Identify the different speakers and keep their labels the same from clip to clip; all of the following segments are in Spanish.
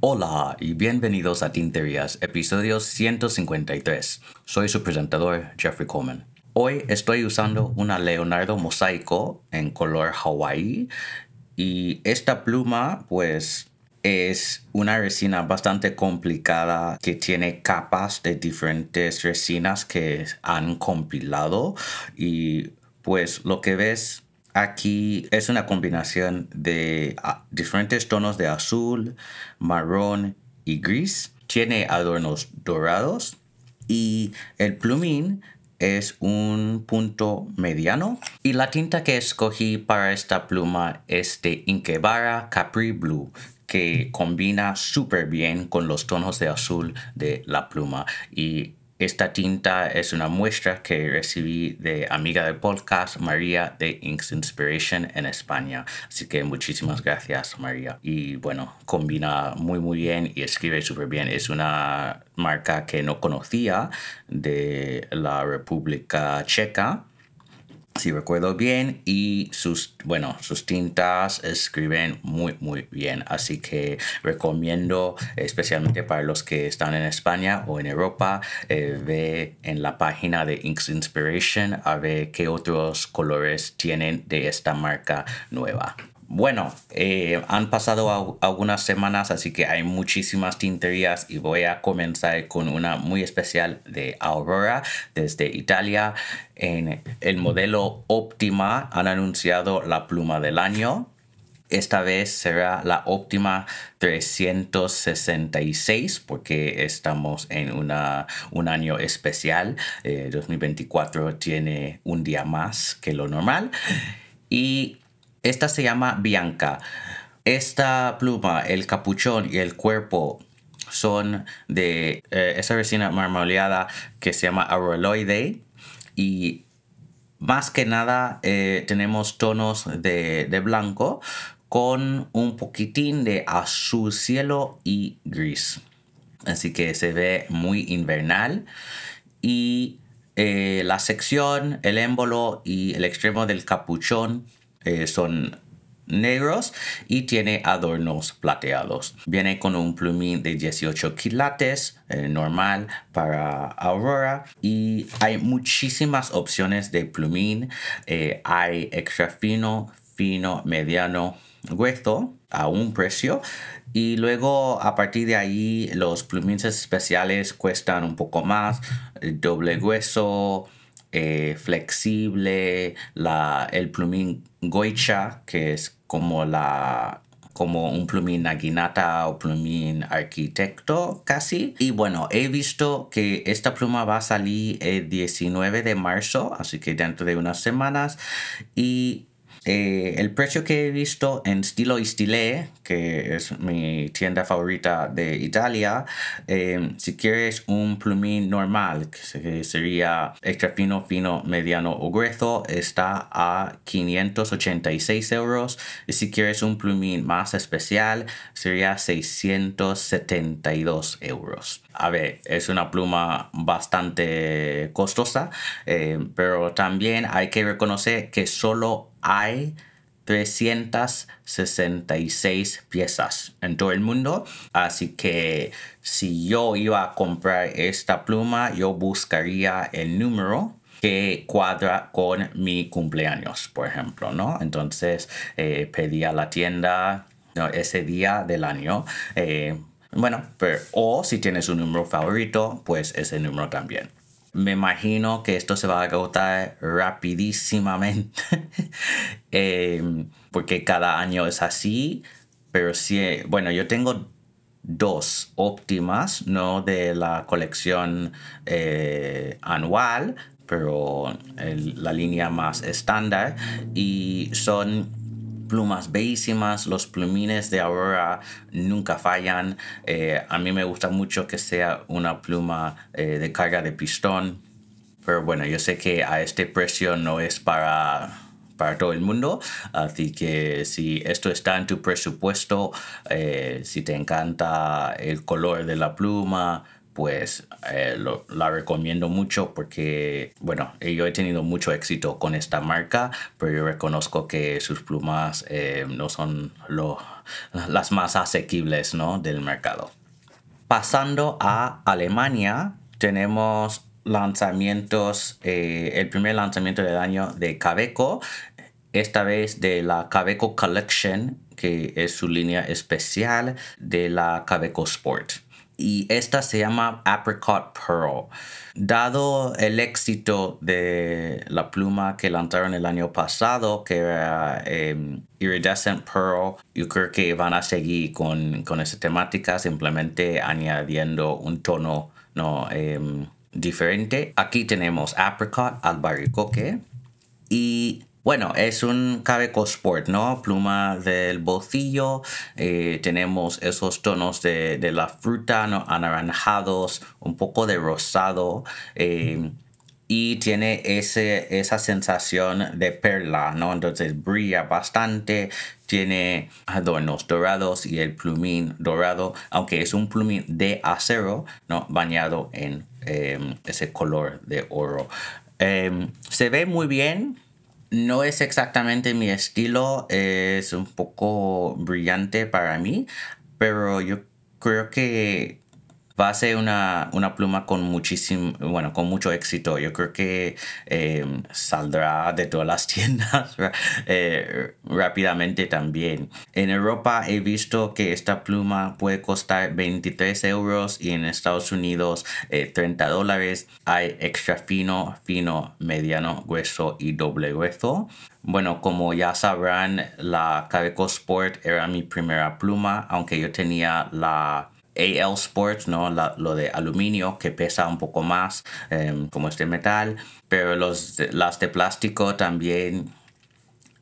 Speaker 1: Hola y bienvenidos a Tinterías, episodio 153. Soy su presentador, Jeffrey Coleman. Hoy estoy usando una Leonardo mosaico en color Hawaii y esta pluma pues es una resina bastante complicada que tiene capas de diferentes resinas que han compilado y pues lo que ves aquí es una combinación de ah, diferentes tonos de azul, marrón y gris. Tiene adornos dorados y el plumín es un punto mediano y la tinta que escogí para esta pluma es de Inkebara Capri Blue que combina súper bien con los tonos de azul de la pluma y esta tinta es una muestra que recibí de amiga del podcast María de Inks Inspiration en España. Así que muchísimas gracias María. Y bueno, combina muy muy bien y escribe súper bien. Es una marca que no conocía de la República Checa si recuerdo bien, y sus, bueno, sus tintas escriben muy, muy bien. Así que recomiendo, especialmente para los que están en España o en Europa, eh, ve en la página de Inks Inspiration a ver qué otros colores tienen de esta marca nueva. Bueno, eh, han pasado algunas semanas, así que hay muchísimas tinterías y voy a comenzar con una muy especial de Aurora desde Italia. En el modelo Optima han anunciado la pluma del año. Esta vez será la Optima 366 porque estamos en una, un año especial. 2024 eh, tiene un día más que lo normal. Y esta se llama Bianca. Esta pluma, el capuchón y el cuerpo son de eh, esa resina marmoleada que se llama Auroloide y más que nada eh, tenemos tonos de, de, blanco con un poquitín de azul cielo y gris. Así que se ve muy invernal y eh, la sección, el émbolo y el extremo del capuchón eh, son negros y tiene adornos plateados. Viene con un plumín de 18 quilates eh, normal para Aurora y hay muchísimas opciones de plumín. Eh, hay extra fino, fino, mediano, grueso a un precio y luego a partir de ahí los plumines especiales cuestan un poco más, doble grueso, eh, flexible, la, el plumín goicha, que es como la como un plumín naginata o plumín arquitecto casi. Y bueno, he visto que esta pluma va a salir el 19 de marzo, así que dentro de unas semanas. Y eh, el precio que he visto en Stilo Stile, que es mi tienda favorita de Italia, eh, si quieres un plumín normal, que sería extra fino, fino, mediano o grueso, está a 586 euros. Y si quieres un plumín más especial, sería 672 euros. A ver, es una pluma bastante costosa, eh, pero también hay que reconocer que solo hay 366 piezas en todo el mundo. Así que si yo iba a comprar esta pluma, yo buscaría el número que cuadra con mi cumpleaños, por ejemplo, ¿no? Entonces eh, pedí a la tienda ese día del año. Eh, bueno, pero, o si tienes un número favorito, pues ese número también. Me imagino que esto se va a agotar rapidísimamente em, porque cada año es así. Pero sí, bueno, yo tengo dos óptimas, no de la colección eh, anual, pero la línea más estándar. Y son plumas bellísimas, los plumines de Aurora nunca fallan. Eh, a mí me gusta mucho que sea una pluma eh, de carga de pistón, pero bueno, yo sé que a este precio no es para para todo el mundo. Así que si esto está en tu presupuesto, eh, si te encanta el color de la pluma, pues eh, lo- la recomiendo mucho porque, bueno, eh, yo he tenido mucho éxito con esta marca, pero yo reconozco que sus plumas eh, no son lo- las más asequibles ¿no? del mercado. Pasando a Alemania, tenemos lanzamientos, eh, el primer lanzamiento del año de Cabeco, esta vez de la Cabeco Collection, que es su línea especial de la Cabeco Sport. Y esta se llama Apricot Pearl. Dado el éxito de la pluma que lanzaron el año pasado, que era eh, Iridescent Pearl, yo creo que van a seguir con, con esa temática, simplemente añadiendo un tono no, em, diferente. Aquí tenemos Apricot, albaricoque. Y bueno, es un Cabeco Sport, ¿no? Pluma del bolsillo. eh, tenemos esos tonos de, de la fruta, ¿no? Anaranjados, un poco de rosado. eh, y tiene ese, esa sensación de perla, ¿no? Entonces brilla bastante, tiene adornos dorados y el plumín dorado, aunque es un plumín de acero, ¿no? Bañado en eh, ese color de oro. Eh, se ve muy bien, no es exactamente mi estilo, es un poco brillante para mí, pero yo creo que va a ser una, una pluma con muchísimo, bueno, con mucho éxito. Yo creo que eh, saldrá de todas las tiendas eh, rápidamente también. En Europa he visto que esta pluma puede costar 23 euros y en Estados Unidos eh, 30 dólares. Hay extra fino, fino, mediano, grueso y doble grueso. Bueno, como ya sabrán, la Cabeco Sport era mi primera pluma, aunque yo tenía la AL Sports, ¿no? La- lo de aluminio que pesa un poco más, em, como este metal, pero los, las de plástico también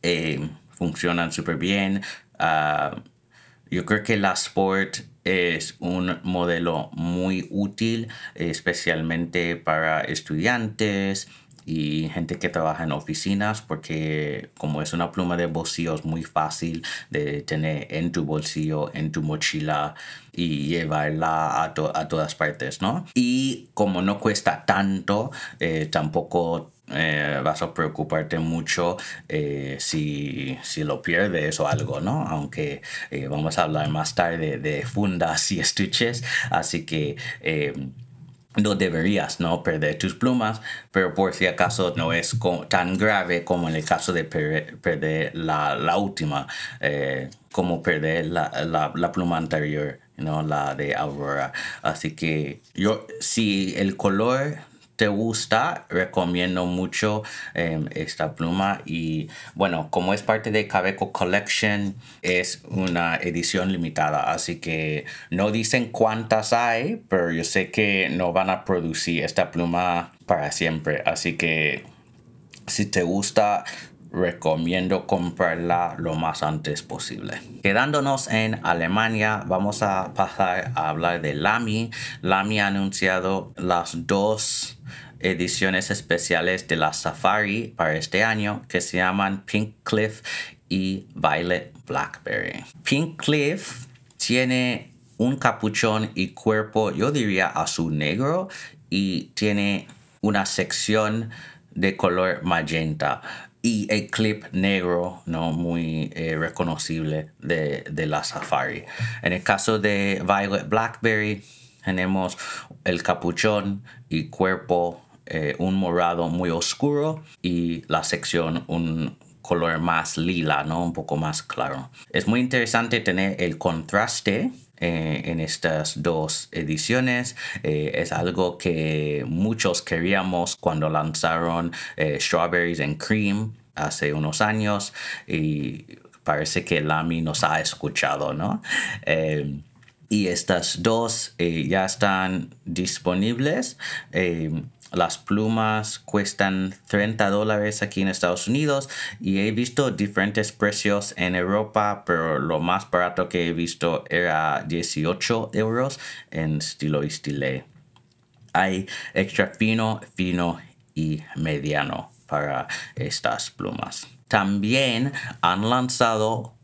Speaker 1: eh, funcionan súper bien. Ah, yo creo que la Sport es un modelo muy útil, especialmente para estudiantes y gente que trabaja en oficinas, porque como es una pluma de bolsillo es muy fácil de tener en tu bolsillo, en tu mochila y llevarla a, to- a todas partes, ¿no? Y como no cuesta tanto, eh, tampoco eh, vas a preocuparte mucho eh, si, si lo pierdes o algo, ¿no? Aunque eh, vamos a hablar más tarde de fundas y estuches, así que... no deberías no perder tus plumas, pero por si acaso no es tan grave como en el caso de per- perder la, la última, eh, como perder la, la, la pluma anterior, ¿no? la de Aurora. Así que yo, si el color te gusta, recomiendo mucho eh, esta pluma. Y bueno, como es parte de Cabeco Collection, es una edición limitada, así que no dicen cuántas hay, pero yo sé que no van a producir esta pluma para siempre, así que si te gusta, recomiendo comprarla lo más antes posible. Quedándonos en Alemania, vamos a pasar a hablar de Lamy. Lamy ha anunciado las dos ediciones especiales de la Safari para este año que se llaman Pink Cliff y Violet Blackberry. Pink Cliff tiene un capuchón y cuerpo, yo diría azul negro, y tiene una sección de color magenta y el clip negro no muy eh, reconocible de, de la Safari. En el caso de Violet Blackberry tenemos el capuchón y cuerpo eh, un morado muy oscuro y la sección un color más lila, ¿no? Un poco más claro. Es muy interesante tener el contraste eh, en estas dos ediciones. Eh, es algo que muchos queríamos cuando lanzaron eh, Strawberries and Cream hace unos años y parece que Lamy nos ha escuchado, ¿no? Y estas dos ya están disponibles. Las plumas cuestan 30 dólares aquí en Estados Unidos y he visto diferentes precios en Europa, pero lo más barato que he visto era 18 euros en estilo y stile. Hay extra fino, fino y mediano para estas plumas. También han lanzado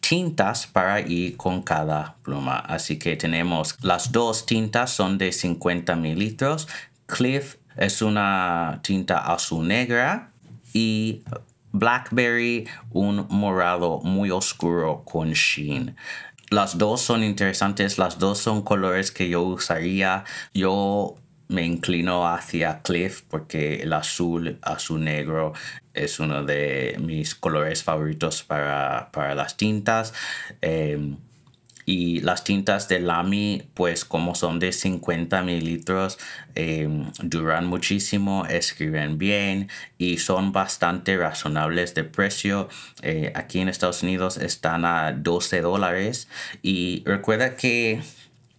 Speaker 1: tintas para ir con cada pluma. Así que tenemos las dos tintas son de 50 mililitros. Cliff es una tinta azul negra y Blackberry un morado muy oscuro con sheen. Las dos son interesantes, las dos son colores que yo usaría. Yo me inclino hacia Cliff porque el azul, azul negro es uno de mis colores favoritos para, las tintas. Em, y las tintas de Lamy, pues como son de 50 mililitros, em, duran muchísimo, escriben bien y son bastante razonables de precio. Eh, aquí en Estados Unidos están a 12 dólares. Y recuerda que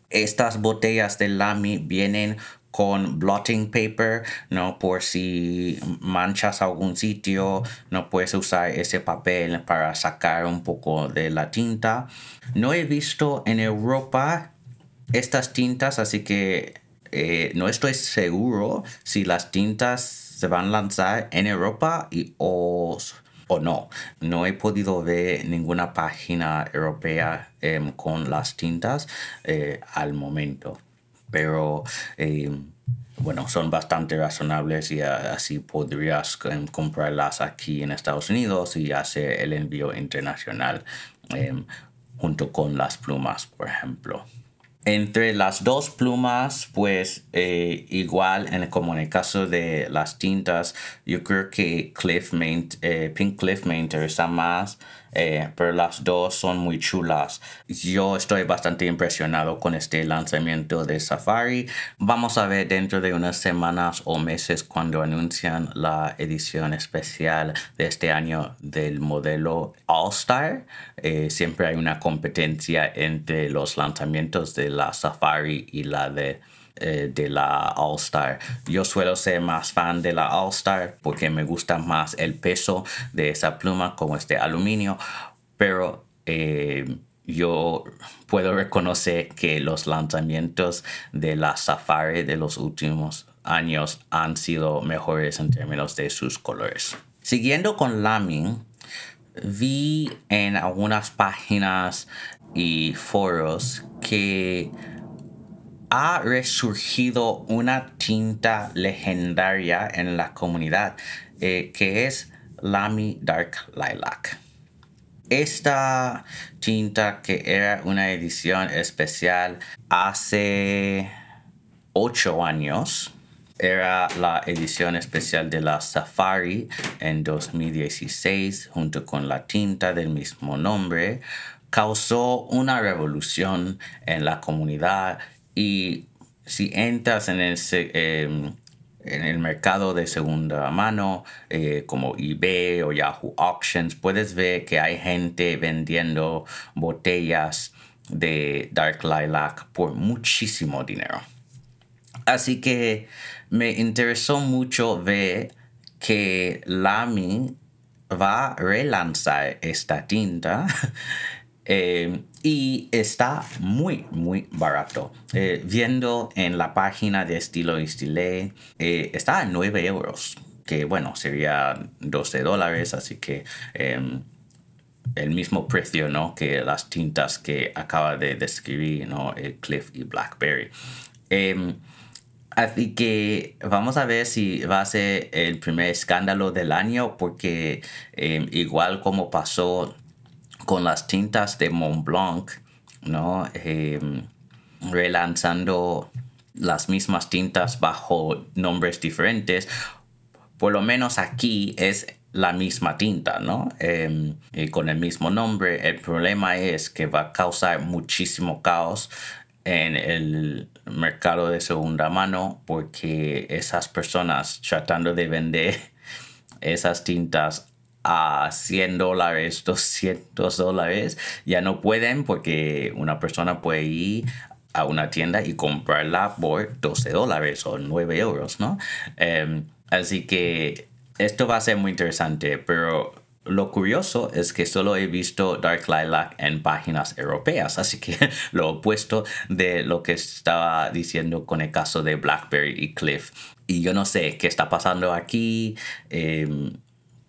Speaker 1: estas botellas de Lamy vienen con blotting paper, ¿no? Por si manchas algún sitio, no puedes usar ese papel para sacar un poco de la tinta. No he visto en Europa estas tintas, así que eh, no estoy seguro si las tintas se van a lanzar en Europa y, o, o no. No he podido ver ninguna página europea em, con las tintas eh, al momento pero eh, bueno, son bastante razonables y así podrías em, comprarlas aquí en Estados Unidos y hacer el envío internacional em, junto con las plumas, por ejemplo. Entre las dos plumas, pues eh, igual en, como en el caso de las tintas, yo creo que Cliff eh, Pink Cliff me interesa más eh, pero las dos son muy chulas. Yo estoy bastante impresionado con este lanzamiento de Safari. Vamos a ver dentro de unas semanas o meses cuando anuncian la edición especial de este año del modelo All Star. Eh, siempre hay una competencia entre los lanzamientos de la Safari y la de eh, de la All Star. Yo suelo ser más fan de la All Star porque me gusta más el peso de esa pluma como este aluminio, pero eh, yo puedo reconocer que los lanzamientos de la Safari de los últimos años han sido mejores en términos de sus colores. Siguiendo con Lamy, vi en algunas páginas y foros que ha resurgido una tinta legendaria en la comunidad eh, que es Lamy Dark Lilac. Esta tinta que era una edición especial hace 8 años era la edición especial de la Safari en 2016 junto con la tinta del mismo nombre causó una revolución en la comunidad y si entras en el, em, en el mercado de segunda mano, eh, como eBay o Yahoo Auctions, puedes ver que hay gente vendiendo botellas de Dark Lilac por muchísimo dinero. Así que me interesó mucho ver que Lamy va a relanzar esta tinta Eh, y está muy, muy barato. Eh, viendo en la página de Estilo Estilé, eh, está a 9 euros, que bueno, sería 12 dólares, así que em, el mismo precio ¿no? que las tintas que acaba de describir ¿no? el Cliff y Blackberry. Em, así que vamos a ver si va a ser el primer escándalo del año, porque em, igual como pasó con las tintas de Mont Blanc, ¿no? Em, relanzando las mismas tintas bajo nombres diferentes, por lo menos aquí es la misma tinta, ¿no? Em, y con el mismo nombre. El problema es que va a causar muchísimo caos en el mercado de segunda mano porque esas personas tratando de vender esas tintas a 100 dólares, 200 dólares, ya no pueden porque una persona puede ir a una tienda y comprarla por 12 dólares o 9 euros, ¿no? Em, así que esto va a ser muy interesante, pero lo curioso es que solo he visto Dark Lilac en páginas europeas, así que lo opuesto de lo que estaba diciendo con el caso de BlackBerry y Cliff. Y yo no sé qué está pasando aquí. Eh,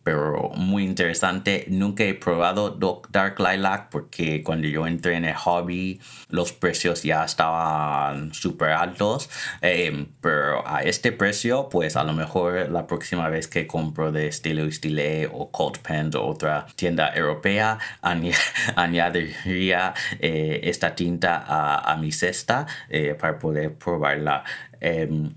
Speaker 1: pero muy interesante. Nunca he probado Dark Lilac porque cuando yo entré en el hobby los precios ya estaban súper altos. Em, pero a este precio, pues a lo mejor la próxima vez que compro de Stilo Stile o Cold Pen o otra tienda europea, añadiría eh, esta tinta a, mi cesta eh, para poder probarla. Em,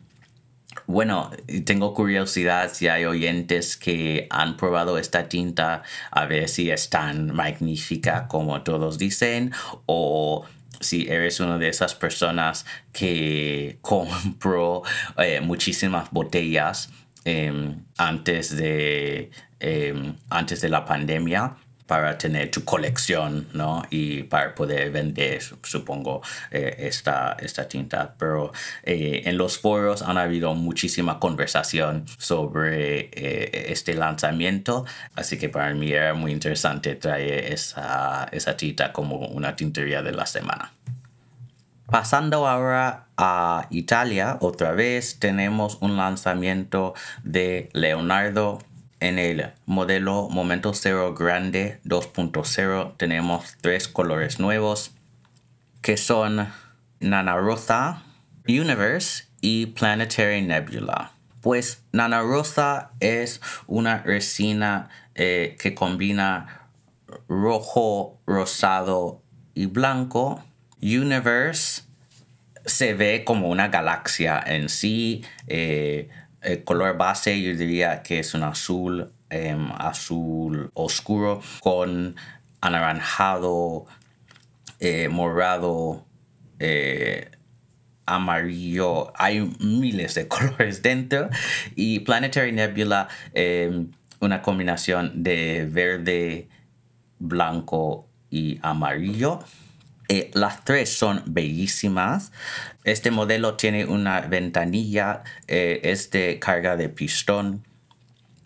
Speaker 1: bueno, tengo curiosidad si hay oyentes que han probado esta tinta a ver si es tan magnífica como todos dicen o si eres una de esas personas que compró eh, muchísimas botellas em, antes, de, em, antes de la pandemia para tener tu colección, ¿no? Y para poder vender, supongo, eh, esta, esta tinta. Pero eh, en los foros han habido muchísima conversación sobre eh, este lanzamiento, así que para mí era muy interesante traer esa, esa tinta como una tintería de la semana. Pasando ahora a Italia, otra vez tenemos un lanzamiento de Leonardo en el modelo Momento Cero Grande 2.0 tenemos tres colores nuevos que son Nana Rosa, Universe y Planetary Nebula. Pues Nana Rosa es una resina eh, que combina rojo, rosado y blanco. Universe se ve como una galaxia en sí. Eh, el color base yo diría que es un azul, em, azul oscuro con anaranjado, eh, morado, eh, amarillo. Hay miles de colores dentro. Y Planetary Nebula, em, una combinación de verde, blanco y amarillo. Eh, las tres son bellísimas. Este modelo tiene una ventanilla, eh, es de carga de pistón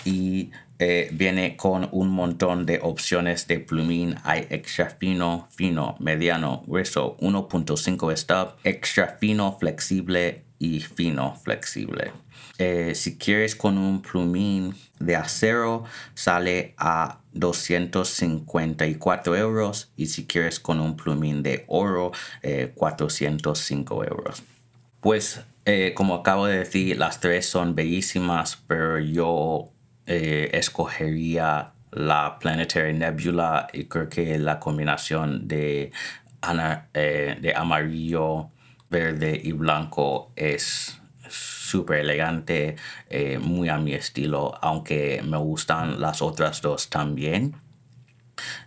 Speaker 1: y eh, viene con un montón de opciones de plumín. Hay extra fino, fino, mediano, grueso, 1.5 stop, extra fino, flexible y fino, flexible. Eh, si quieres con un plumín de acero sale a 254 euros y si quieres con un plumín de oro 405 eh, euros. Pues eh, como acabo de decir, las tres son bellísimas, pero yo escogería la Planetary Nebula y creo que la combinación de, de amarillo, verde y blanco es súper elegante, eh, muy a mi estilo, aunque me gustan las otras dos también.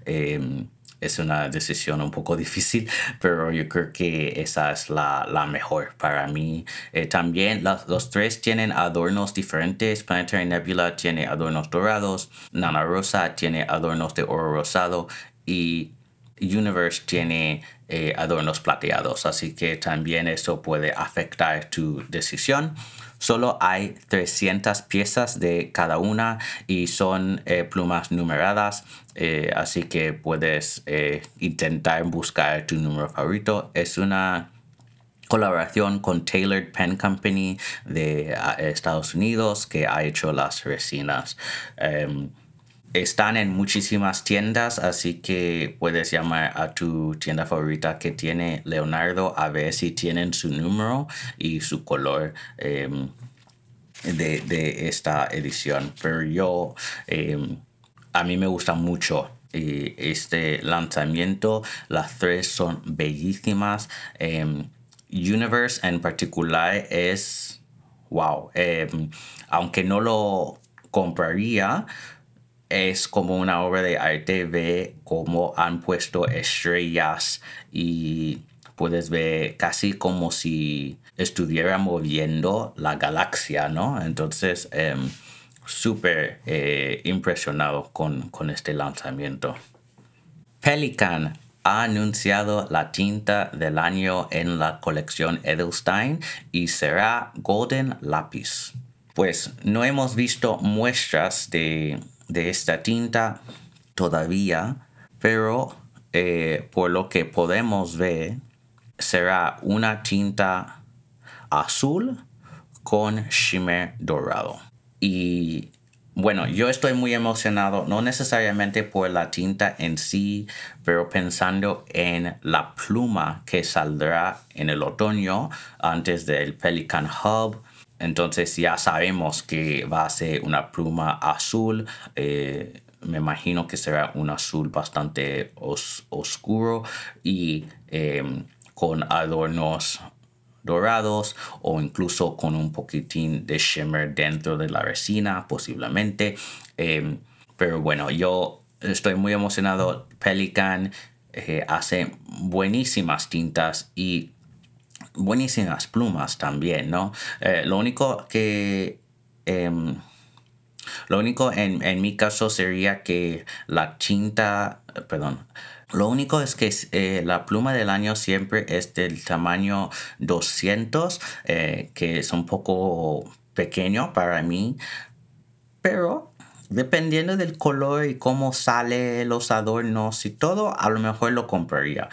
Speaker 1: Em, es una decisión un poco difícil, pero yo creo que esa es la, mejor para mí. Eh, también los tres tienen adornos diferentes. Planetary Nebula tiene adornos dorados, Nana Rosa tiene adornos de oro rosado y Universe tiene eh, adornos plateados, así que también eso puede afectar tu decisión. Solo hay 300 piezas de cada una y son eh, plumas numeradas, eh, así que puedes intentar buscar tu número favorito. Es una colaboración con Tailored Pen Company de Estados Unidos que ha hecho las resinas. Em, están en muchísimas tiendas, así que puedes llamar a tu tienda favorita que tiene Leonardo a ver si tienen su número y su color em, de, esta edición. Pero yo, em, a mí me gusta mucho este lanzamiento. Las tres son bellísimas. Em, Universe en particular es, wow, aunque no lo compraría, es como una obra de arte, ve cómo han puesto estrellas y puedes ver casi como si estuviera moviendo la galaxia, ¿no? Entonces, em, súper eh, impresionado con, con este lanzamiento. Pelican ha anunciado la tinta del año en la colección Edelstein y será Golden Lapis. Pues no hemos visto muestras de de esta tinta todavía, pero eh, por lo que podemos ver, será una tinta azul con shimmer dorado. Y bueno, yo estoy muy emocionado, no necesariamente por la tinta en sí, pero pensando en la pluma que saldrá en el otoño antes del Pelican Hub. Entonces ya sabemos que va a ser una pluma azul. Eh, me imagino que será un azul bastante oscuro y em, con adornos dorados o incluso con un poquitín de shimmer dentro de la resina posiblemente. Em, pero bueno, yo estoy muy emocionado. Pelican eh, hace buenísimas tintas y buenísimas plumas también, ¿no? Eh, lo único que... Em, lo único en, en, mi caso sería que la tinta, perdón, lo único es que eh, la pluma del año siempre es del tamaño 200, eh, que es un poco pequeño para mí, pero dependiendo del color y cómo sale los adornos y todo, a lo mejor lo compraría.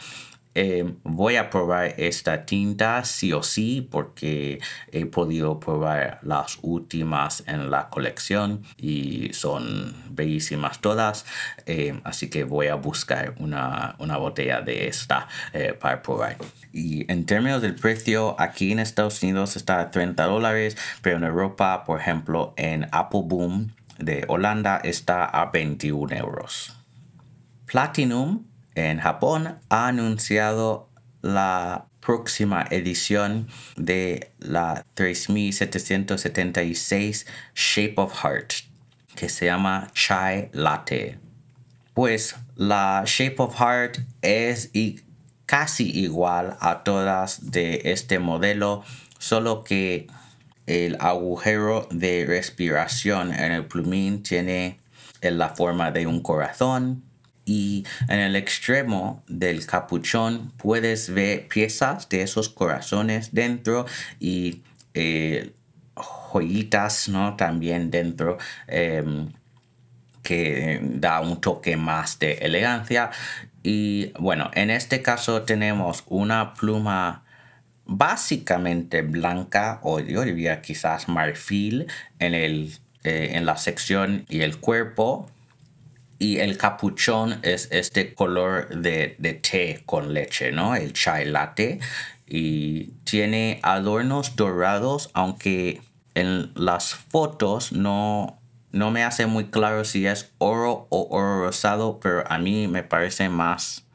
Speaker 1: Eh, voy a probar esta tinta sí o sí porque he podido probar las últimas en la colección y son bellísimas todas. Eh, así que voy a buscar una, botella de esta eh, para probar. Y en términos del precio, aquí en Estados Unidos está a 30 dólares, pero en Europa, por ejemplo, en Apple Boom de Holanda está a 21 euros. Platinum en Japón ha anunciado la próxima edición de la 3776 Shape of Heart, que se llama Chai Latte. Pues la Shape of Heart es casi igual a todas de este modelo, solo que el agujero de respiración en el plumín tiene la forma de un corazón y en el extremo del capuchón puedes ver piezas de esos corazones dentro y eh, joyitas ¿no? también dentro em, que da un toque más de elegancia y bueno en este caso tenemos una pluma básicamente blanca o yo diría quizás marfil en, el, eh, en la sección y el cuerpo y el capuchón es este color de, té con leche, ¿no? El chai latte. Y tiene adornos dorados, aunque en las fotos no, no me hace muy claro si es oro o oro rosado, pero a mí me parece más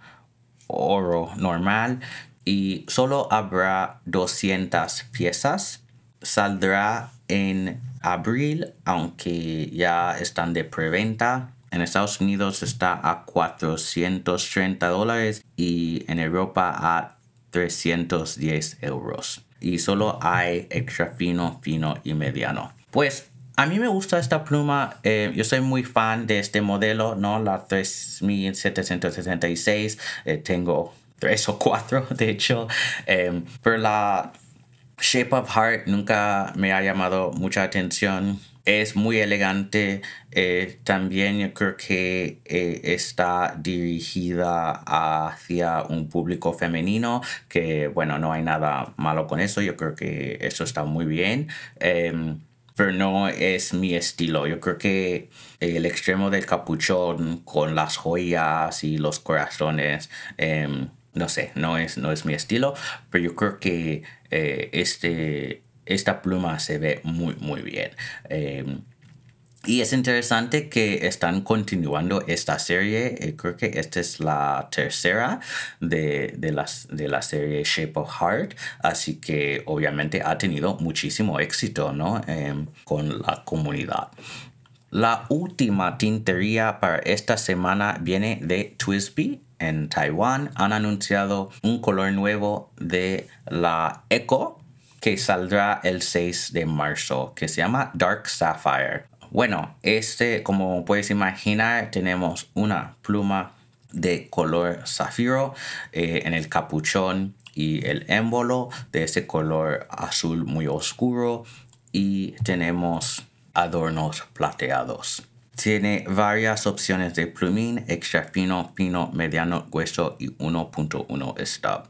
Speaker 1: oro normal. Y solo habrá 200 piezas. Saldrá en abril, aunque ya están de preventa en Estados Unidos está a 430 dólares y en Europa a 310 euros. Y solo hay extra fino, fino y mediano. Pues a mí me gusta esta pluma. Eh, yo soy muy fan de este modelo, ¿no? La 3766. Eh, tengo tres o cuatro, de hecho. Eh, pero la Shape of Heart nunca me ha llamado mucha atención es muy elegante. Eh, también yo creo que eh, está dirigida hacia un público femenino, que bueno, no hay nada malo con eso. Yo creo que eso está muy bien. Em, pero no es mi estilo. Yo creo que el extremo del capuchón con las joyas y los corazones, em, no sé, no es, no es mi estilo. Pero yo creo que eh, este esta pluma se ve muy muy bien. Em, y es interesante que están continuando esta serie. Eh, creo que esta es la tercera de, de, las, de la serie Shape of Heart. Así que obviamente ha tenido muchísimo éxito ¿no? Em, con la comunidad. La última tintería para esta semana viene de Twisby en Taiwán. Han anunciado un color nuevo de la Echo que saldrá el 6 de marzo, que se llama Dark Sapphire. Bueno, este, como puedes imaginar, tenemos una pluma de color zafiro eh, en el capuchón y el émbolo de ese color azul muy oscuro y tenemos adornos plateados. Tiene varias opciones de plumín, extra fino, fino, mediano, grueso y 1.1 stop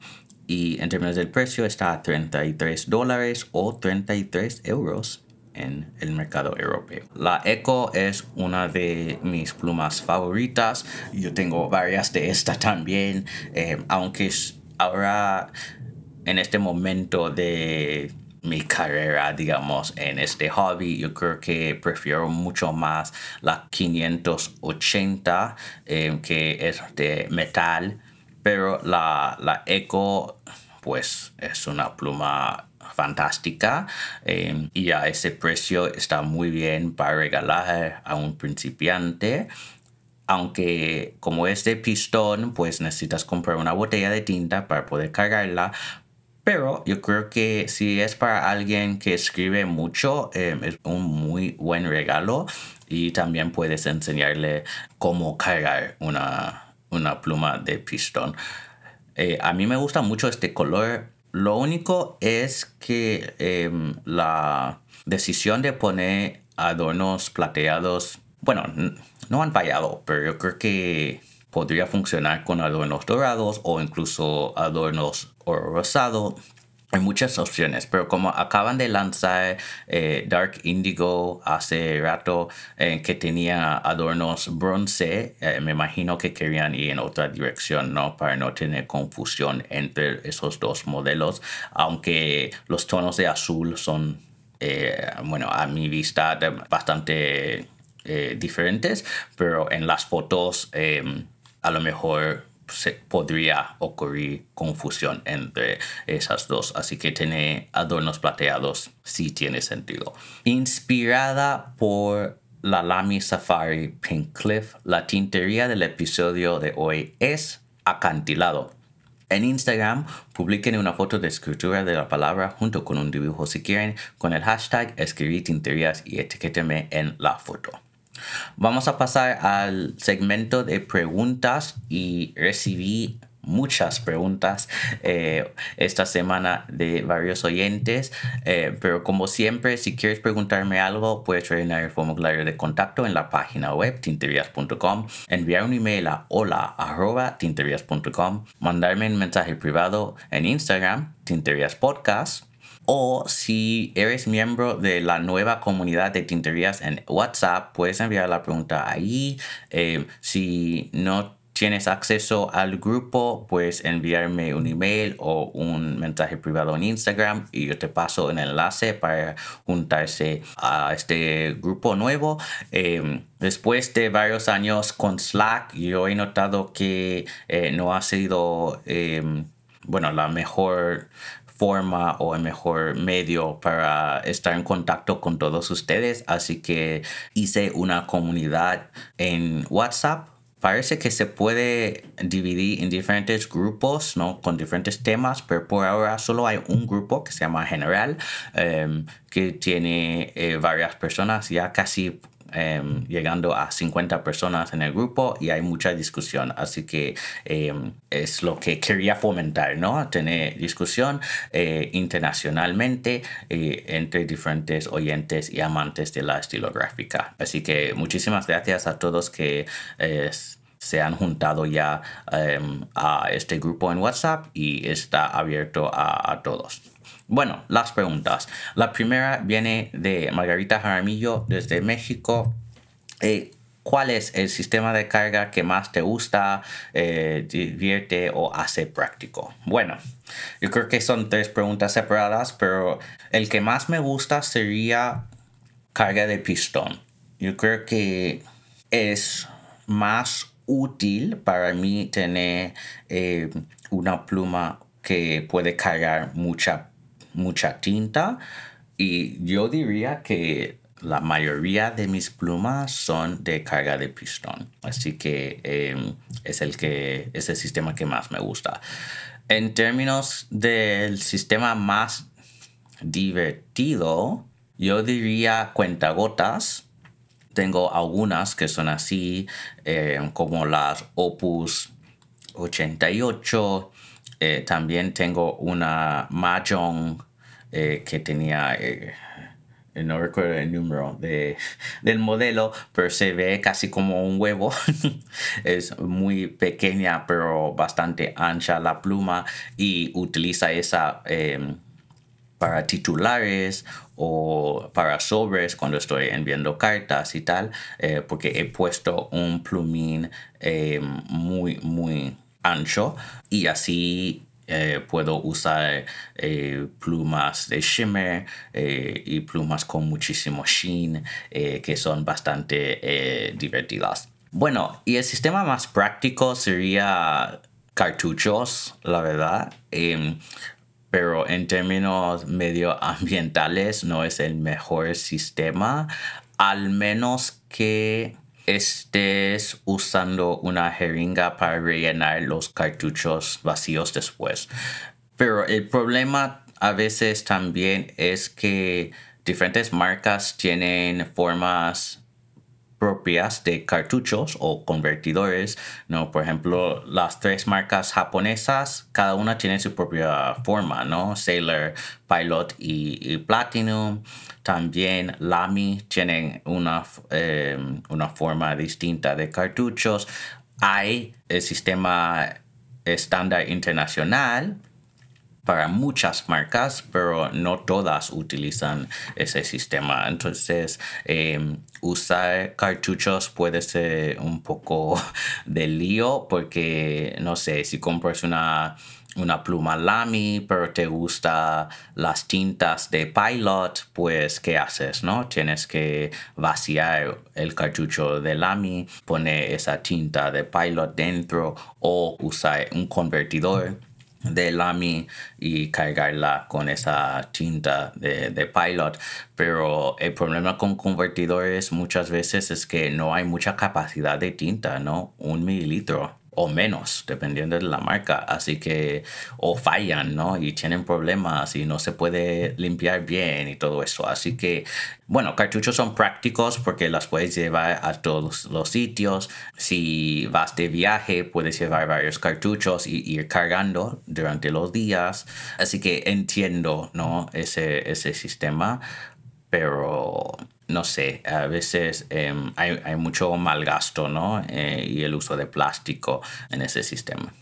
Speaker 1: y en términos del precio está a 33 dólares o 33 euros. en el mercado europeo. La Eco es una de mis plumas favoritas. Yo tengo varias de esta también, eh, aunque ahora en este momento de mi carrera, digamos, en este hobby, yo creo que prefiero mucho más la 580, eh, que es de metal, pero la, la Eco, pues es una pluma fantástica eh, y a ese precio está muy bien para regalar a un principiante aunque como es de pistón, pues necesitas comprar una botella de tinta para poder cargarla, pero yo creo que si es para alguien que escribe mucho, em, es un muy buen regalo y también puedes enseñarle cómo cargar una, una pluma de pistón. Eh, a mí me gusta mucho este color. Lo único es que em, la decisión de poner adornos plateados, bueno, no han fallado, pero yo creo que podría funcionar con adornos dorados o incluso adornos oro rosado. Hay muchas opciones, pero como acaban de lanzar eh, Dark Indigo hace rato eh, que tenía adornos bronce, eh, me imagino que querían ir en otra dirección, ¿no? Para no tener confusión entre esos dos modelos, aunque los tonos de azul son, bueno, a mi vista bastante diferentes, pero en las fotos a lo mejor se podría ocurrir confusión entre esas dos. Así que tener adornos plateados sí tiene sentido. Inspirada por la Lamy Safari Pink Cliff, la tintería del episodio de hoy es acantilado. En Instagram publiquen una foto de escritura de la palabra junto con un dibujo si quieren con el hashtag escribir tinterías y etiquéteme en la foto. Vamos a pasar al segmento de preguntas y recibí muchas preguntas eh, esta semana de varios oyentes, eh, pero como siempre, si quieres preguntarme algo, puedes rellenar el formulario de contacto en la página web tinterias.com, enviar un email a hola mandarme un mensaje privado en Instagram, Tinterias Podcast, o si eres miembro de la nueva comunidad de tinterías en WhatsApp, puedes enviar la pregunta ahí. Eh, si no tienes acceso al grupo, puedes enviarme un email o un mensaje privado en Instagram y yo te paso un enlace para juntarse a este grupo nuevo. Eh, después de varios años con Slack, yo he notado que eh, no ha sido, bueno, la mejor forma o el mejor medio para estar en contacto con todos ustedes. Así que hice una comunidad en WhatsApp. Parece que se puede dividir en diferentes grupos, ¿no? Con diferentes temas, pero por ahora solo hay un grupo que se llama General, em, que tiene eh, varias personas, ya casi Em, llegando a 50 personas en el grupo y hay mucha discusión. Así que em, es lo que quería fomentar, ¿no? Tener discusión eh, internacionalmente eh, entre diferentes oyentes y amantes de la estilográfica. Así que muchísimas gracias a todos que eh, se han juntado ya em, a este grupo en WhatsApp y está abierto a todos. Bueno, las preguntas. La primera viene de Margarita Jaramillo desde México. Eh, ¿Cuál es el sistema de carga que más te gusta, eh, divierte o hace práctico? Bueno, yo creo que son tres preguntas separadas, pero el que más me gusta sería carga de pistón. Yo creo que es más útil para mí tener eh, una pluma que puede cargar mucha mucha tinta y yo diría que la mayoría de mis plumas son de carga de pistón. Así que em, es, el que, es el sistema que más me gusta. En términos del sistema más divertido, yo diría cuentagotas. Tengo algunas que son así, em, como las Opus 88, eh, también tengo una Mahjong eh, que tenía, eh, no recuerdo el número de, del modelo, pero se ve casi como un huevo. es muy pequeña, pero bastante ancha la pluma y utiliza esa em, para titulares o para sobres cuando estoy enviando cartas y tal, porque he puesto un plumín eh, muy, muy ancho y así eh, puedo usar plumas de shimmer y plumas con muchísimo sheen que son bastante divertidas. Bueno, y el sistema más práctico sería cartuchos, la verdad. Em, pero en términos medioambientales no es el mejor sistema, al menos que estés usando una jeringa para rellenar los cartuchos vacíos después. Pero el problema a veces también es que diferentes marcas tienen formas propias de cartuchos o convertidores, ¿no? Por ejemplo, las tres marcas japonesas, cada una tiene su propia forma, ¿no? Sailor, Pilot y, Platinum. También Lamy tienen una, em, una forma distinta de cartuchos. Hay el sistema estándar internacional, para muchas marcas, pero no todas utilizan ese sistema. Entonces, em, usar cartuchos puede ser un poco de lío porque, no sé, si compras una, una pluma Lamy, pero te gusta las tintas de Pilot, pues ¿qué haces? ¿No? Tienes que vaciar el cartucho de Lamy, poner esa tinta de Pilot dentro o usar un convertidor de Lamy y cargarla con esa tinta de, de, pilot. Pero el problema con convertidores muchas veces es que no hay mucha capacidad de tinta, ¿no? Un mililitro o menos, dependiendo de la marca. Así que, o fallan, ¿no? Y tienen problemas y no se puede limpiar bien y todo eso. Así que, bueno, cartuchos son prácticos porque las puedes llevar a todos los sitios. Si vas de viaje, puedes llevar varios cartuchos y ir cargando durante los días. Así que entiendo, ¿no? Ese, ese sistema. Pero no sé, a veces em, hay, mucho mal gasto, ¿no? Eh, y el uso de plástico en ese sistema.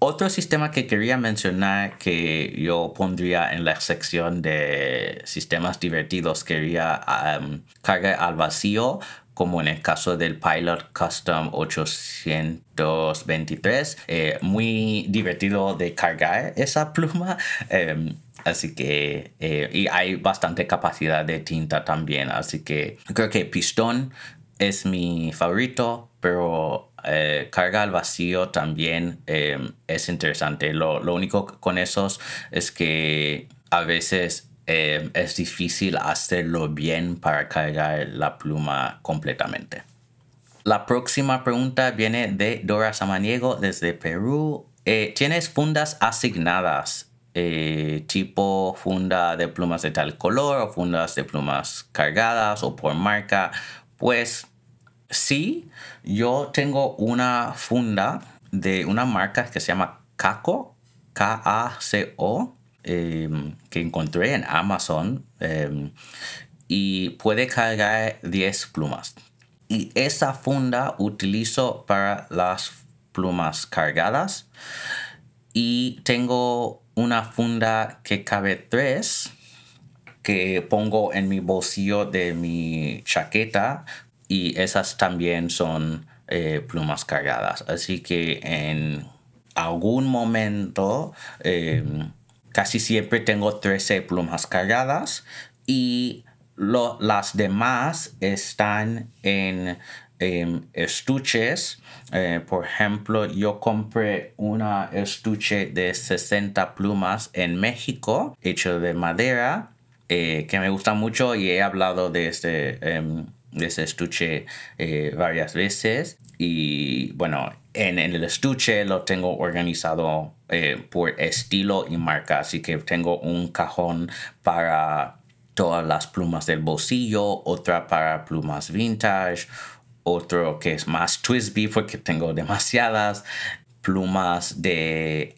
Speaker 1: Otro sistema que quería mencionar que yo pondría en la sección de sistemas divertidos, quería um, cargar al vacío, como en el caso del Pilot Custom 823. Eh, muy divertido de cargar esa pluma. Em, Así que, eh, y hay bastante capacidad de tinta también. Así que creo que pistón es mi favorito, pero eh, carga al vacío también em, es interesante. Lo, lo, único con esos es que a veces em, es difícil hacerlo bien para cargar la pluma completamente. La próxima pregunta viene de Dora Samaniego desde Perú. Eh, ¿Tienes fundas asignadas eh, tipo funda de plumas de tal color o fundas de plumas cargadas o por marca, pues sí, yo tengo una funda de una marca que se llama Kako, K-A-C-O, em, que encontré en Amazon em, y puede cargar 10 plumas. Y esa funda utilizo para las plumas cargadas y tengo una funda que cabe tres que pongo en mi bolsillo de mi chaqueta y esas también son eh, plumas cargadas. Así que en algún momento em, casi siempre tengo 13 plumas cargadas y las demás están en estuches. Eh, por ejemplo, yo compré una estuche de 60 plumas en México, hecho de madera, eh, que me gusta mucho y he hablado de este, em, de ese estuche eh, varias veces. Y bueno, en, en, el estuche lo tengo organizado por estilo y marca, así que tengo un cajón para todas las plumas del bolsillo, otra para plumas vintage, otro que es más Twisby porque tengo demasiadas plumas de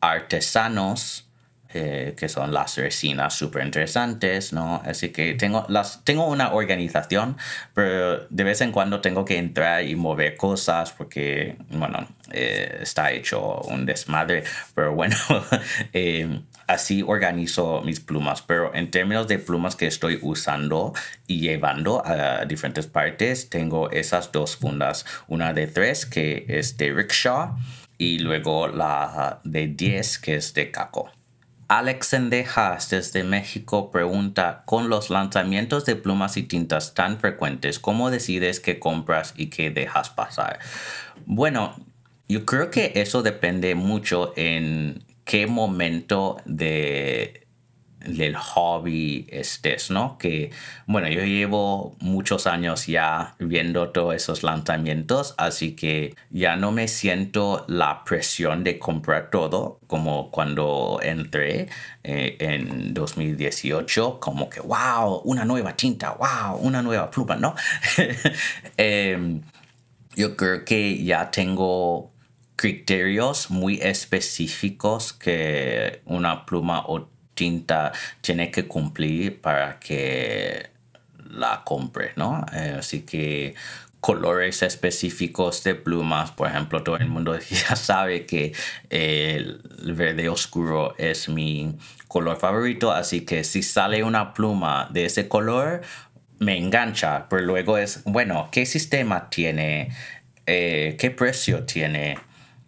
Speaker 1: artesanos eh, que son las resinas súper interesantes, ¿no? Así que tengo, las, tengo una organización, pero de vez en cuando tengo que entrar y mover cosas porque, bueno, eh, está hecho un desmadre, pero bueno, eh, así organizo mis plumas, pero en términos de plumas que estoy usando y llevando a diferentes partes, tengo esas dos fundas, una de tres que es de Rickshaw y luego la de 10 que es de Caco. Alex Sendejas desde México pregunta, con los lanzamientos de plumas y tintas tan frecuentes, ¿cómo decides qué compras y qué dejas pasar? Bueno, yo creo que eso depende mucho en qué momento de del hobby estés, ¿no? Que, bueno, yo llevo muchos años ya viendo todos esos lanzamientos, así que ya no me siento la presión de comprar todo, como cuando entré eh, en 2018, como que, wow, una nueva tinta, wow, una nueva pluma, ¿no? Em, yo creo que ya tengo criterios muy específicos que una pluma o tinta tiene que cumplir para que la compre, ¿no? Eh, así que colores específicos de plumas, por ejemplo, todo el mundo ya sabe que el verde oscuro es mi color favorito, así que si sale una pluma de ese color, me engancha, pero luego es, bueno, ¿qué sistema tiene? Eh, ¿Qué precio tiene?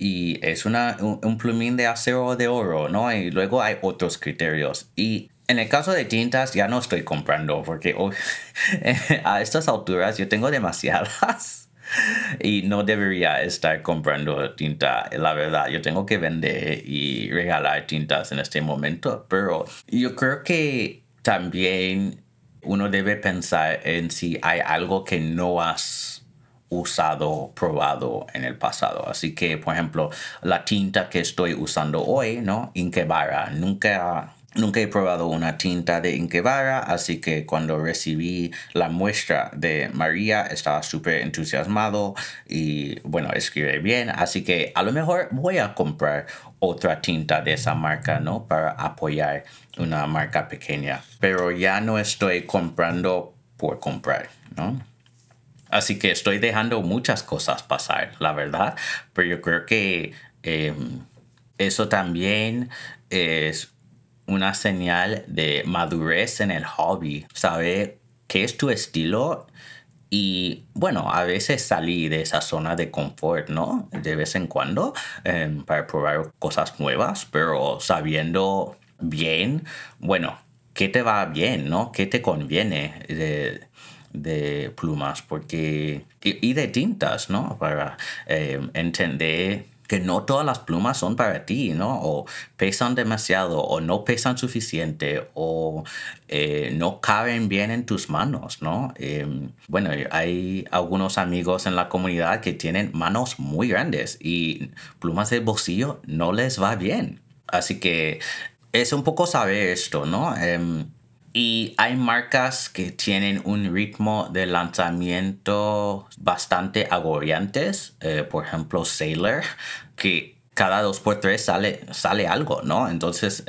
Speaker 1: Y es una, un, plumín de acero o de oro, ¿no? Y luego hay otros criterios. Y en el caso de tintas ya no estoy comprando porque a estas alturas yo tengo demasiadas y no debería estar comprando tinta, la verdad. Yo tengo que vender y regalar tintas en este momento, pero yo creo que también uno debe pensar en si hay algo que no has usado, probado en el pasado. Así que, por ejemplo, la tinta que estoy usando hoy, ¿no? Inkebara, nunca... Nunca he probado una tinta de Inkebara, así que cuando recibí la muestra de María estaba súper entusiasmado y bueno, escribe bien, así que a lo mejor voy a comprar otra tinta de esa marca, ¿no? Para apoyar una marca pequeña, pero ya no estoy comprando por comprar, ¿no? Así que estoy dejando muchas cosas pasar, la verdad. Pero yo creo que em, eso también es una señal de madurez en el hobby. Saber qué es tu estilo y bueno, a veces salir de esa zona de confort, ¿no? De vez en cuando em, para probar cosas nuevas, pero sabiendo bien, bueno, qué te va bien, ¿no? ¿Qué te conviene? De, de plumas porque, y, de tintas, ¿no? Para eh, entender que no todas las plumas son para ti, ¿no? O pesan demasiado, o no pesan suficiente, o eh, no caben bien en tus manos, ¿no? Em, bueno, hay algunos amigos en la comunidad que tienen manos muy grandes y plumas de bolsillo no les va bien. Así que es un poco saber esto, ¿no? Em, y hay marcas que tienen un ritmo de lanzamiento bastante agobiantes. Eh, por ejemplo, Sailor, que cada dos por tres sale, sale algo, ¿no? Entonces,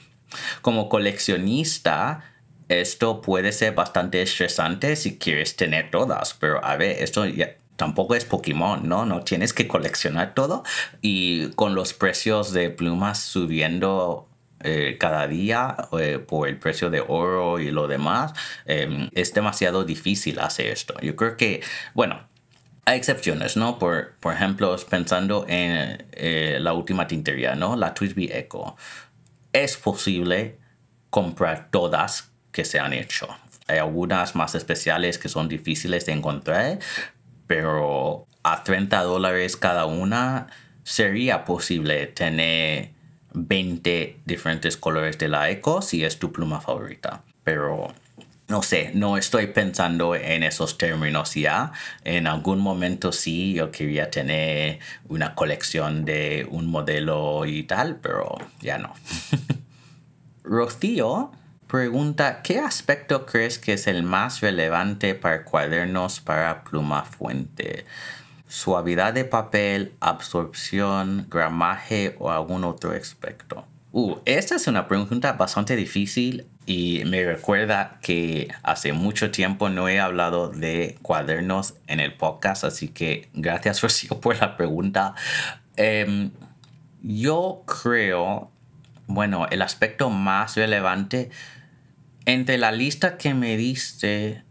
Speaker 1: como coleccionista, esto puede ser bastante estresante si quieres tener todas. Pero a ver, esto ya, tampoco es Pokémon, ¿no? No tienes que coleccionar todo. Y con los precios de plumas subiendo eh, cada día eh, por el precio de oro y lo demás, em, es demasiado difícil hacer esto. Yo creo que, bueno, hay excepciones, ¿no? Por, por ejemplo, pensando en eh, la última tintería, ¿no? La Twisby Echo. Es posible comprar todas que se han hecho. Hay algunas más especiales que son difíciles de encontrar, pero a 30 dólares cada una sería posible tener 20 diferentes colores de la Eco si es tu pluma favorita. Pero no sé, no estoy pensando en esos términos ya. En algún momento sí, yo quería tener una colección de un modelo y tal, pero ya no. Rocío pregunta, ¿qué aspecto crees que es el más relevante para cuadernos para pluma fuente? Suavidad de papel, absorción, gramaje o algún otro aspecto? Uh, esta es una pregunta bastante difícil y me recuerda que hace mucho tiempo no he hablado de cuadernos en el podcast, así que gracias Rocío por la pregunta. Em, yo creo Bueno, el aspecto más relevante entre la lista que me diste,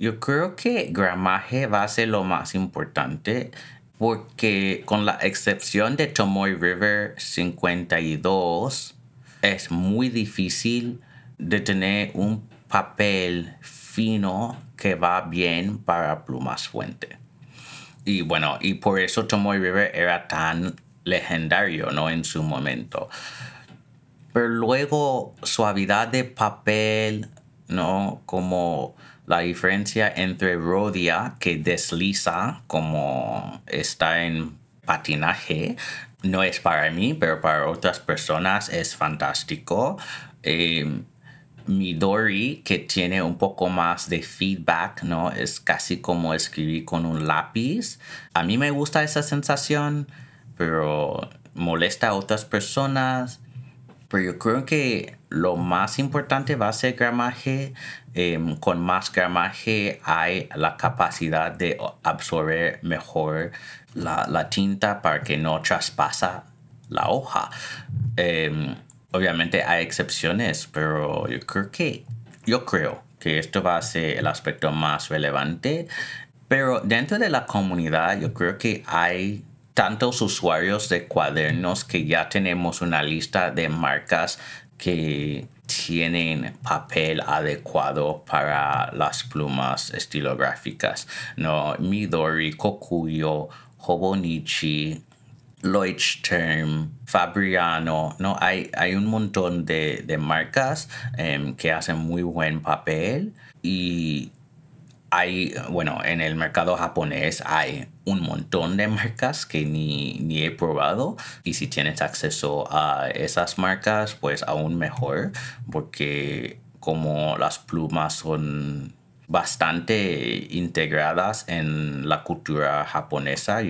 Speaker 1: yo creo que gramaje va a ser lo más importante porque con la excepción de Tomoy River 52, es muy difícil de tener un papel fino que va bien para plumas fuente. Y bueno, y por eso Tomoy River era tan legendario, ¿no? En su momento. Pero luego suavidad de papel, ¿no? Como la diferencia entre Rodia, que desliza como está en patinaje, no es para mí, pero para otras personas es fantástico. Eh, Midori, que tiene un poco más de feedback, ¿no? Es casi como escribir con un lápiz. A mí me gusta esa sensación, pero molesta a otras personas. Pero yo creo que lo más importante va a ser gramaje. Em, con más gramaje hay la capacidad de absorber mejor la, tinta para que no traspasa la hoja. Em, obviamente hay excepciones, pero yo creo que yo creo que esto va a ser el aspecto más relevante. Pero dentro de la comunidad yo creo que hay tantos usuarios de cuadernos que ya tenemos una lista de marcas que tienen papel adecuado para las plumas estilográficas. No, Midori, Kokuyo, Hobonichi, Leuchtturm, Fabriano, ¿no? Hay, hay un montón de, marcas em, que hacen muy buen papel y hay, bueno, en el mercado japonés hay un montón de marcas que ni, ni, he probado y si tienes acceso a esas marcas, pues aún mejor porque como las plumas son bastante integradas en la cultura japonesa.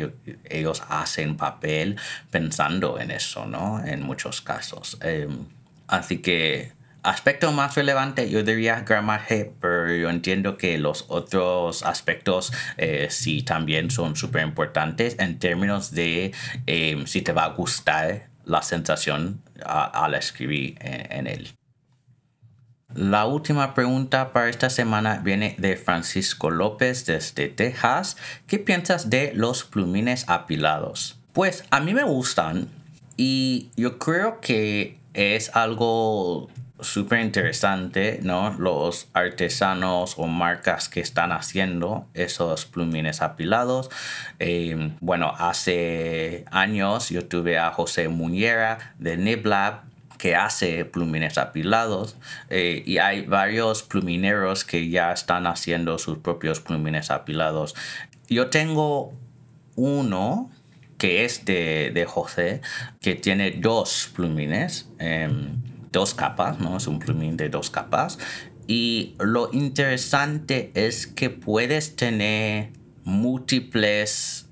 Speaker 1: ellos hacen papel pensando en eso, ¿no? En muchos casos. Em, así que aspecto más relevante yo diría gramaje, pero yo entiendo que los otros aspectos eh, sí también son súper importantes en términos de em, si te va a gustar la sensación al escribir en él. La última pregunta para esta semana viene de Francisco López desde Texas. ¿Qué piensas de los plumines apilados? Pues a mí me gustan y yo creo que es algo súper interesante, ¿no? Los artesanos o marcas que están haciendo esos plumines apilados. Eh, bueno, hace años yo tuve a José Muñera de Niblab que hace plumines apilados eh, y hay varios plumineros que ya están haciendo sus propios plumines apilados. Yo tengo uno que es de, José, que tiene dos plumines, em, dos capas, ¿no? Es un plumín de dos capas. Y lo interesante es que puedes tener múltiples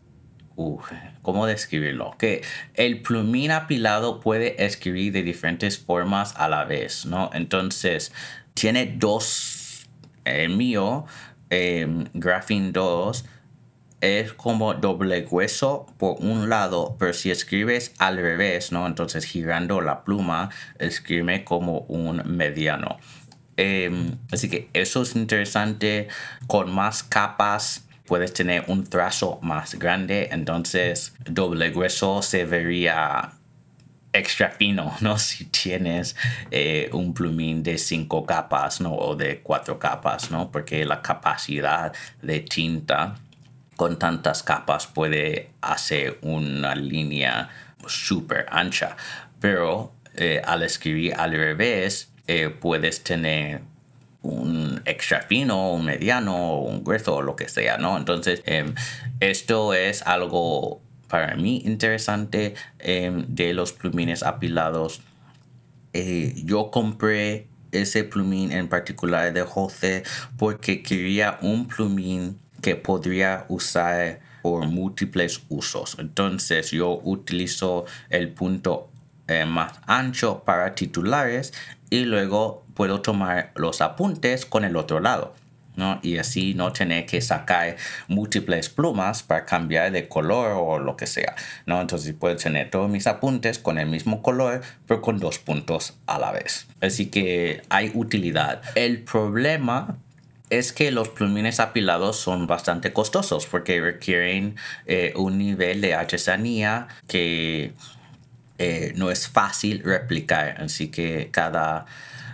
Speaker 1: ¿cómo describirlo? Que el plumín apilado puede escribir de diferentes formas a la vez, ¿no? Entonces, tiene dos, el mío, eh, Graphene 2, es como doble hueso por un lado, pero si escribes al revés, ¿no? Entonces girando la pluma, escribe como un mediano. Em, así que eso es interesante. Con más capas puedes tener un trazo más grande, entonces doble grueso se vería extra fino, ¿no? Si tienes eh, un plumín de cinco capas, ¿no? O de cuatro capas, ¿no? Porque la capacidad de tinta con tantas capas puede hacer una línea súper ancha. Pero eh, al escribir al revés, eh, puedes tener un extra fino, un mediano, un grueso o lo que sea, ¿no? Entonces, em, esto es algo para mí interesante em, de los plumines apilados. Eh, yo compré ese plumín en particular de Jose porque quería un plumín que podría usar por múltiples usos. Entonces yo utilizo el punto eh, más ancho para titulares y luego puedo tomar los apuntes con el otro lado. ¿no? Y así no tener que sacar múltiples plumas para cambiar de color o lo que sea, ¿no? Entonces puedo tener todos mis apuntes con el mismo color, pero con dos puntos a la vez. Así que hay utilidad. El problema es que los plumines apilados son bastante costosos porque requieren eh, un nivel de artesanía que eh, no es fácil replicar. Así que cada,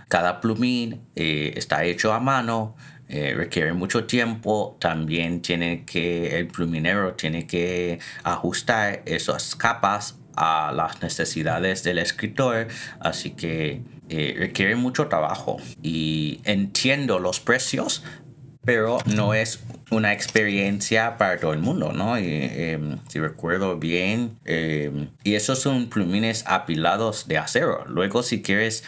Speaker 1: cada plumín eh, está hecho a mano. requiere mucho tiempo, también tiene que, el pluminero tiene que ajustar esas capas a las necesidades del escritor, así que eh, requiere mucho trabajo y entiendo los precios, pero no es una experiencia para todo el mundo, ¿no? Em, si recuerdo bien, em, y esos son plumines apilados de acero. Luego, si quieres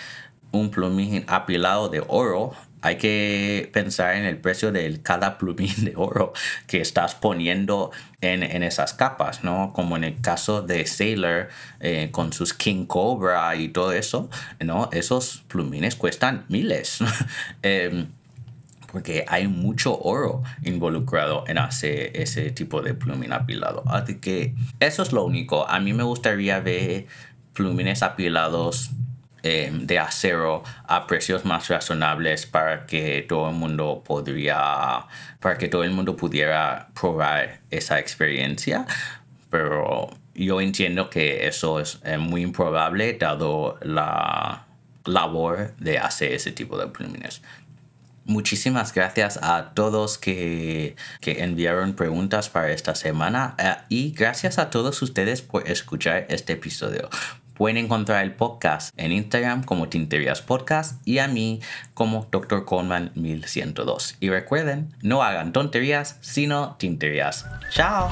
Speaker 1: un plumín apilado de oro, hay que pensar en el precio de cada plumín de oro que estás poniendo en, esas capas, ¿no? Como en el caso de Sailor eh, con sus King Cobra y todo eso, ¿no? Esos plumines cuestan miles. Em, porque hay mucho oro involucrado en hacer ese tipo de plumín apilado. Así que eso es lo único. A mí me gustaría ver plumines apilados Em, de acero a precios más razonables para que todo el mundo podría para que todo el mundo pudiera probar esa experiencia pero yo entiendo que eso es eh, muy improbable dado la labor de hacer ese tipo de plumines Muchísimas gracias a todos que, que, enviaron preguntas para esta semana eh, y gracias a todos ustedes por escuchar este episodio. Pueden encontrar el podcast en Instagram como Tinterías Podcast y a mí como Dr. Coleman 1102. Y recuerden, no hagan tonterías, sino tinterías. ¡Chao!